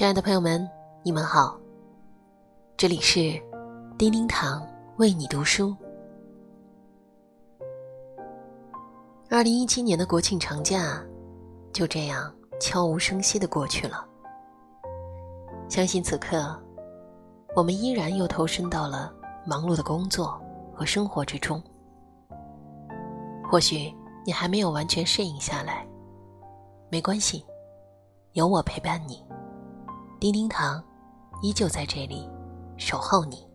亲爱的朋友们，你们好，这里是叮叮堂为你读书。二零一七年的国庆长假就这样悄无声息的过去了，相信此刻我们依然又投身到了忙碌的工作和生活之中。或许你还没有完全适应下来，没关系，有我陪伴你。叮叮堂，依旧在这里守候你。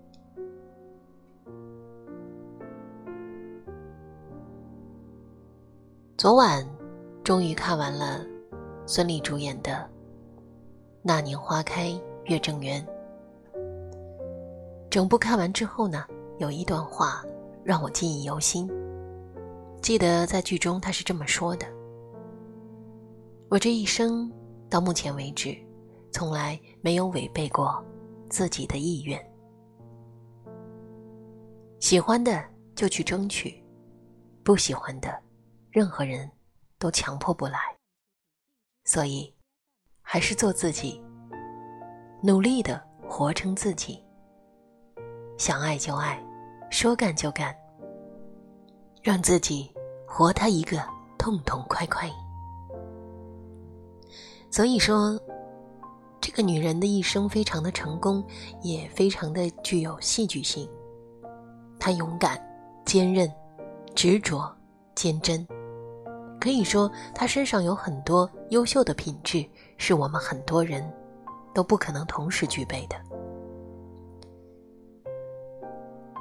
昨晚终于看完了孙俪主演的《那年花开月正圆》。整部看完之后呢，有一段话让我记忆犹新。记得在剧中他是这么说的：“我这一生到目前为止。”从来没有违背过自己的意愿。喜欢的就去争取，不喜欢的，任何人都强迫不来。所以，还是做自己，努力的活成自己。想爱就爱，说干就干，让自己活他一个痛痛快快。所以说。这女人的一生非常的成功，也非常的具有戏剧性。她勇敢、坚韧、执着、坚贞，可以说她身上有很多优秀的品质，是我们很多人都不可能同时具备的。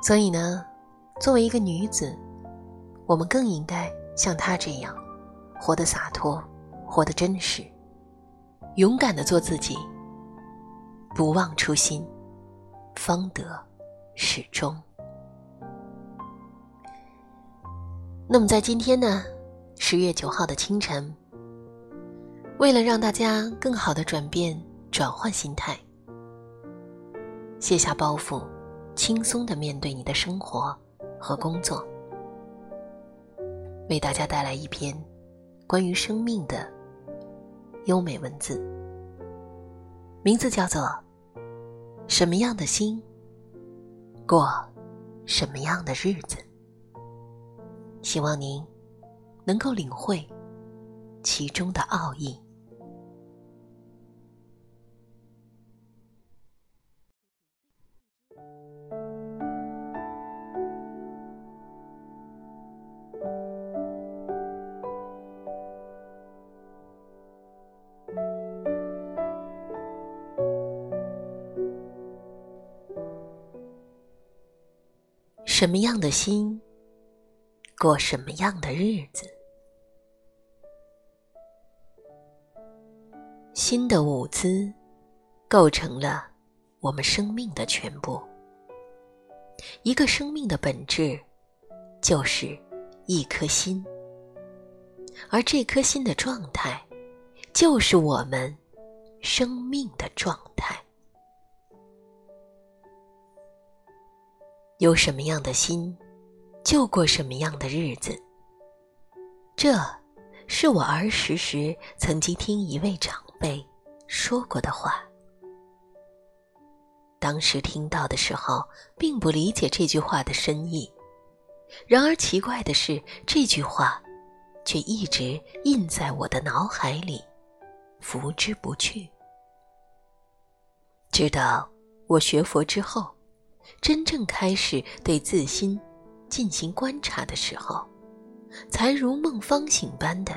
所以呢，作为一个女子，我们更应该像她这样，活得洒脱，活得真实，勇敢的做自己。不忘初心，方得始终。那么，在今天呢，十月九号的清晨，为了让大家更好的转变、转换心态，卸下包袱，轻松的面对你的生活和工作，为大家带来一篇关于生命的优美文字，名字叫做。什么样的心，过什么样的日子？希望您能够领会其中的奥义。什么样的心，过什么样的日子。心的舞姿，构成了我们生命的全部。一个生命的本质，就是一颗心，而这颗心的状态，就是我们生命的状态。有什么样的心，就过什么样的日子。这是我儿时时曾经听一位长辈说过的话。当时听到的时候，并不理解这句话的深意。然而奇怪的是，这句话却一直印在我的脑海里，拂之不去。直到我学佛之后。真正开始对自心进行观察的时候，才如梦方醒般的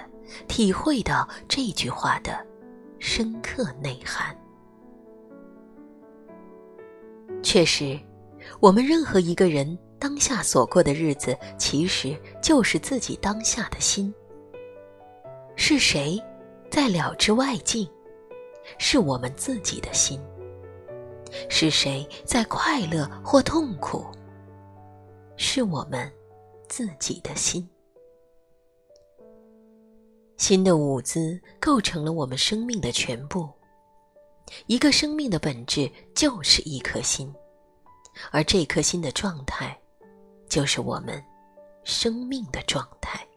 体会到这句话的深刻内涵。确实，我们任何一个人当下所过的日子，其实就是自己当下的心。是谁在了知外境？是我们自己的心。是谁在快乐或痛苦？是我们自己的心。心的舞姿构成了我们生命的全部。一个生命的本质就是一颗心，而这颗心的状态，就是我们生命的状态。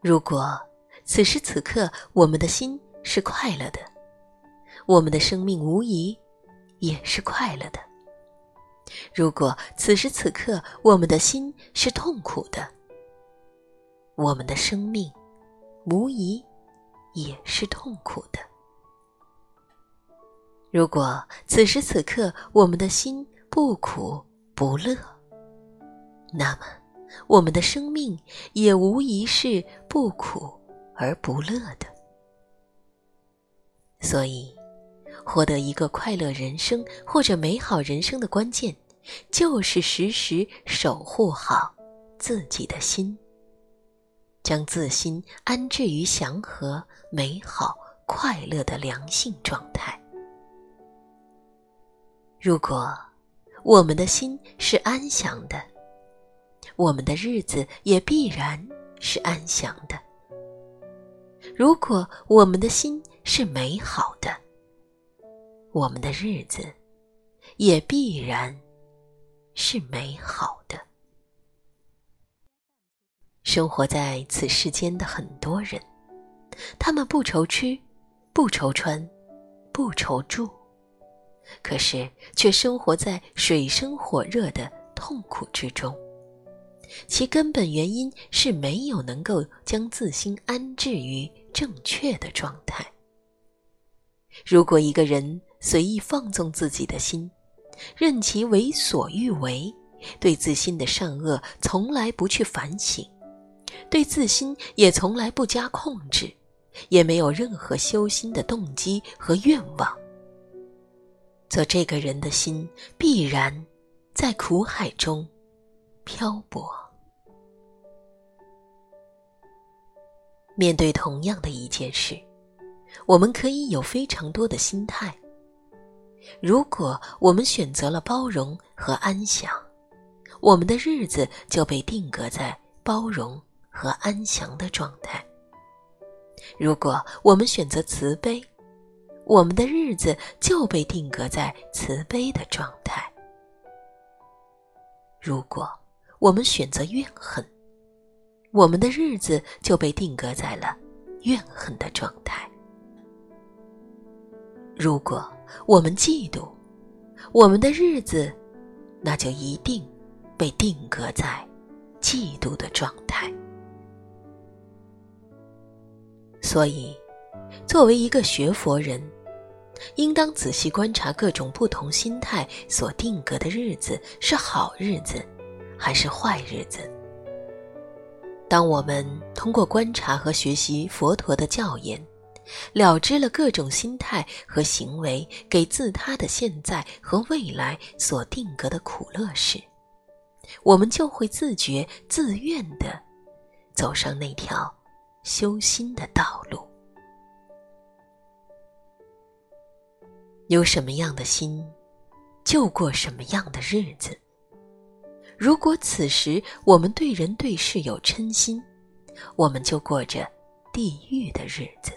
如果此时此刻我们的心是快乐的，我们的生命无疑也是快乐的。如果此时此刻我们的心是痛苦的，我们的生命无疑也是痛苦的。如果此时此刻我们的心不苦不乐，那么我们的生命也无疑是不苦而不乐的。所以，获得一个快乐人生或者美好人生的关键，就是时时守护好自己的心，将自心安置于祥和、美好、快乐的良性状态。如果我们的心是安详的，我们的日子也必然是安详的；如果我们的心是美好的，我们的日子也必然是美好的。生活在此世间的很多人，他们不愁吃，不愁穿，不愁住。可是，却生活在水深火热的痛苦之中。其根本原因是没有能够将自心安置于正确的状态。如果一个人随意放纵自己的心，任其为所欲为，对自心的善恶从来不去反省，对自心也从来不加控制，也没有任何修心的动机和愿望。则这个人的心必然在苦海中漂泊。面对同样的一件事，我们可以有非常多的心态。如果我们选择了包容和安详，我们的日子就被定格在包容和安详的状态；如果我们选择慈悲，我们的日子就被定格在慈悲的状态。如果我们选择怨恨，我们的日子就被定格在了怨恨的状态。如果我们嫉妒，我们的日子那就一定被定格在嫉妒的状态。所以，作为一个学佛人。应当仔细观察各种不同心态所定格的日子是好日子，还是坏日子。当我们通过观察和学习佛陀的教言，了知了各种心态和行为给自他的现在和未来所定格的苦乐时，我们就会自觉自愿地走上那条修心的道路。有什么样的心，就过什么样的日子。如果此时我们对人对事有嗔心，我们就过着地狱的日子；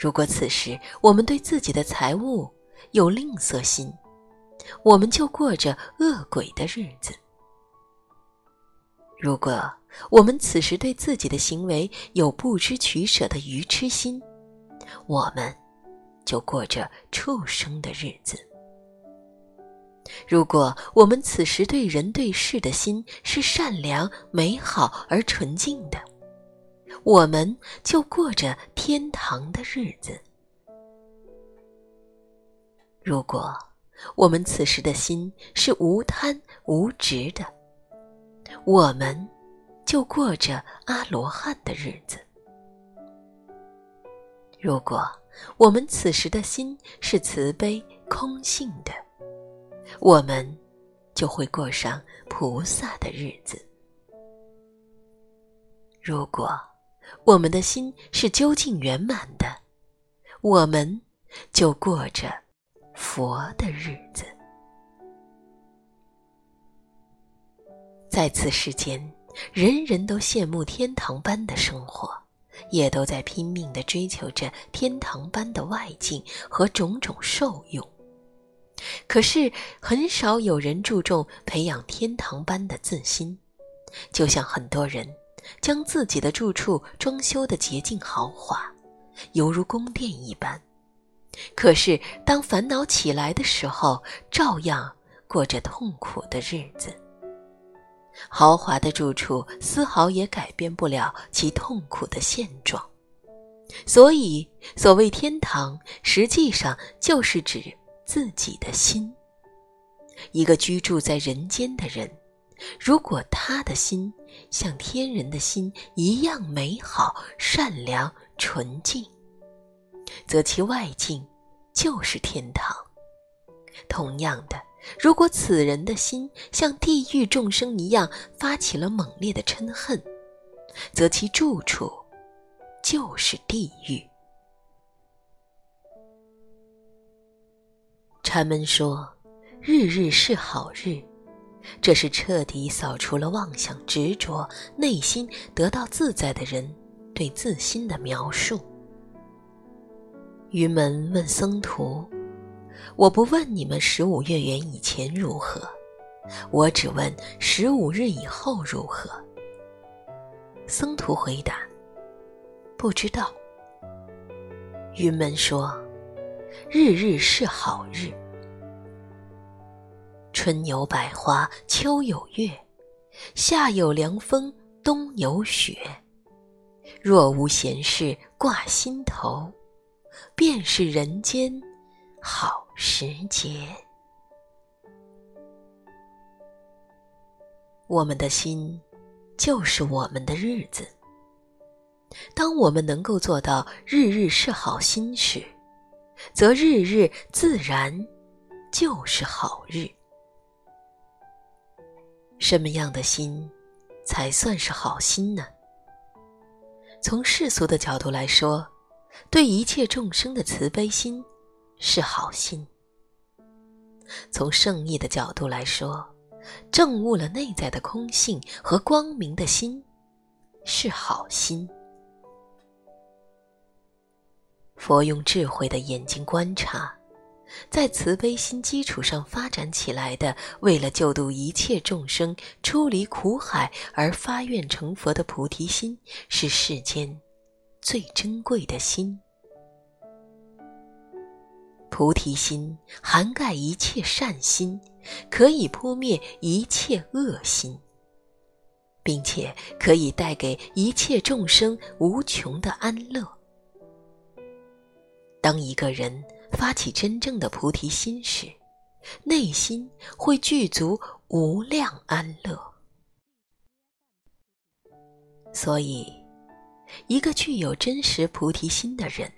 如果此时我们对自己的财物有吝啬心，我们就过着恶鬼的日子；如果我们此时对自己的行为有不知取舍的愚痴心，我们。就过着畜生的日子。如果我们此时对人对事的心是善良、美好而纯净的，我们就过着天堂的日子。如果我们此时的心是无贪无执的，我们就过着阿罗汉的日子。如果我们此时的心是慈悲空性的，我们就会过上菩萨的日子；如果我们的心是究竟圆满的，我们就过着佛的日子。在此世间，人人都羡慕天堂般的生活。也都在拼命地追求着天堂般的外境和种种受用，可是很少有人注重培养天堂般的自心。就像很多人将自己的住处装修的洁净豪华，犹如宫殿一般。可是，当烦恼起来的时候，照样过着痛苦的日子。豪华的住处丝毫也改变不了其痛苦的现状。所以，所谓天堂，实际上就是指自己的心。一个居住在人间的人，如果他的心像天人的心一样美好、善良、纯净，则其外境就是天堂。同样的，如果此人的心像地狱众生一样发起了猛烈的嗔恨，则其住处就是地狱。禅门说：“日日是好日。”这是彻底扫除了妄想执着，内心得到自在的人对自心的描述。云门问僧徒：“我不问你们十五月圆以前如何，我只问十五日以后如何。”僧徒回答：“不知道。”云门说：“日日是好日。”春有百花，秋有月，夏有凉风，冬有雪。若无闲事挂心头，便是人间好时节。我们的心，就是我们的日子。当我们能够做到日日是好心时，则日日自然就是好日。什么样的心，才算是好心呢？从世俗的角度来说，对一切众生的慈悲心是好心；从圣意的角度来说，证悟了内在的空性和光明的心是好心。佛用智慧的眼睛观察。在慈悲心基础上发展起来的，为了救度一切众生出离苦海而发愿成佛的菩提心，是世间最珍贵的心。菩提心涵盖一切善心，可以扑灭一切恶心，并且可以带给一切众生无穷的安乐。当一个人。发起真正的菩提心时，内心会具足无量安乐。所以，一个具有真实菩提心的人，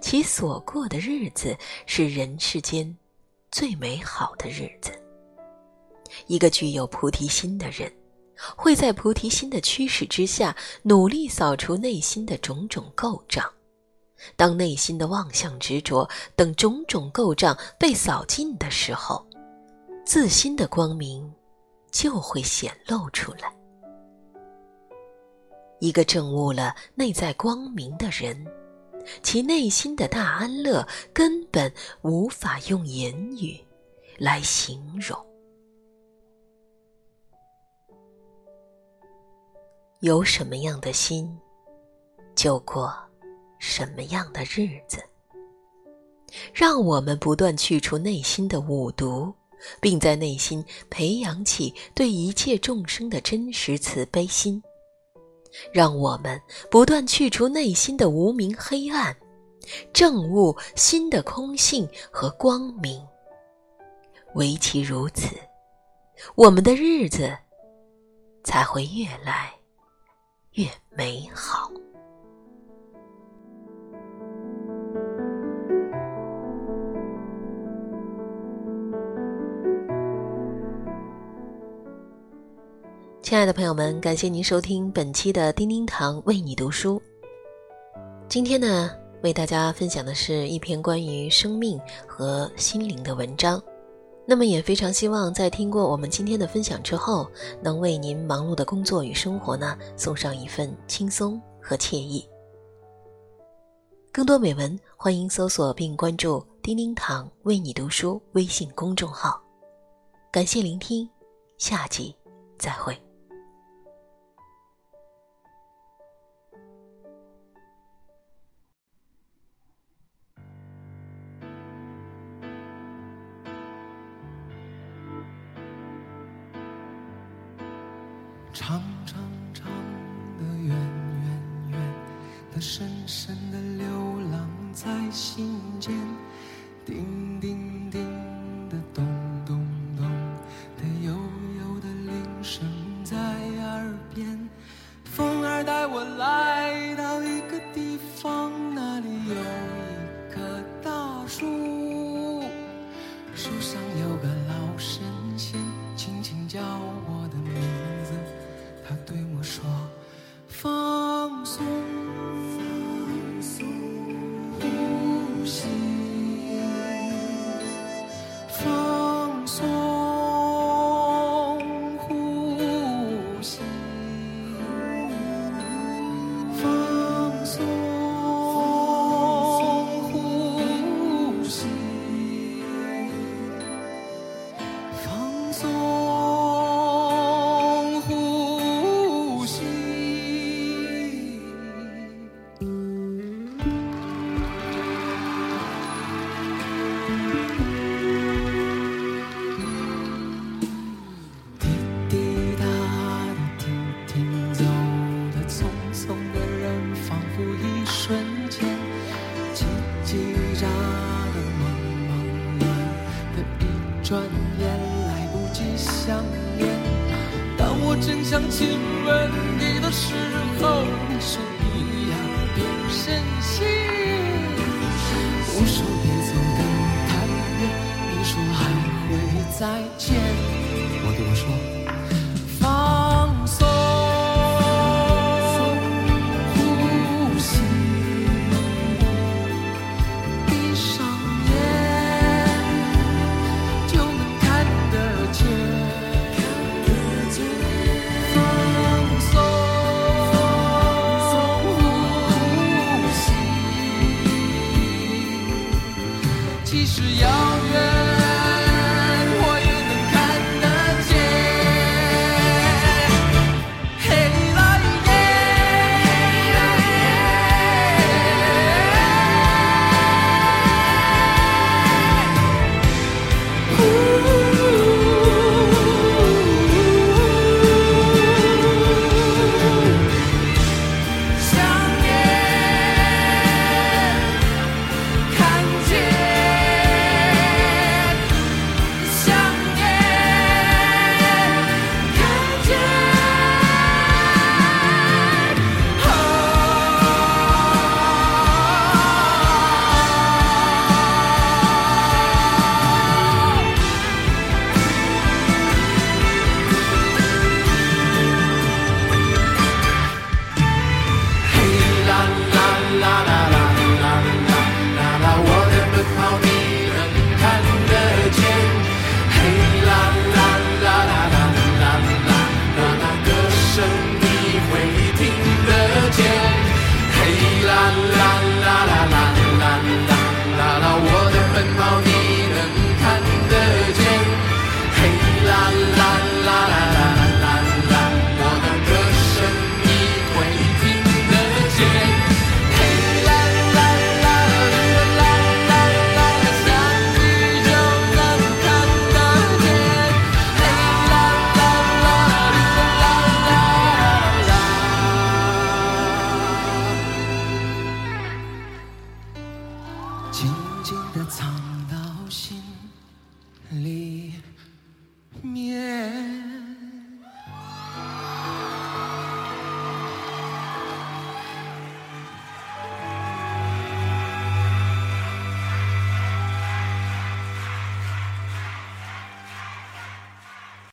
其所过的日子是人世间最美好的日子。一个具有菩提心的人，会在菩提心的驱使之下，努力扫除内心的种种垢障。当内心的妄想、执着等种种垢障被扫尽的时候，自心的光明就会显露出来。一个证悟了内在光明的人，其内心的大安乐根本无法用言语来形容。有什么样的心，就过。什么样的日子？让我们不断去除内心的五毒，并在内心培养起对一切众生的真实慈悲心。让我们不断去除内心的无明黑暗，证悟心的空性和光明。唯其如此，我们的日子才会越来越美好。亲爱的朋友们，感谢您收听本期的叮叮堂为你读书。今天呢，为大家分享的是一篇关于生命和心灵的文章。那么，也非常希望在听过我们今天的分享之后，能为您忙碌的工作与生活呢送上一份轻松和惬意。更多美文，欢迎搜索并关注“叮叮堂为你读书”微信公众号。感谢聆听，下集再会。长长长的，圆圆圆，它深深的流浪在心间。叮叮叮叮。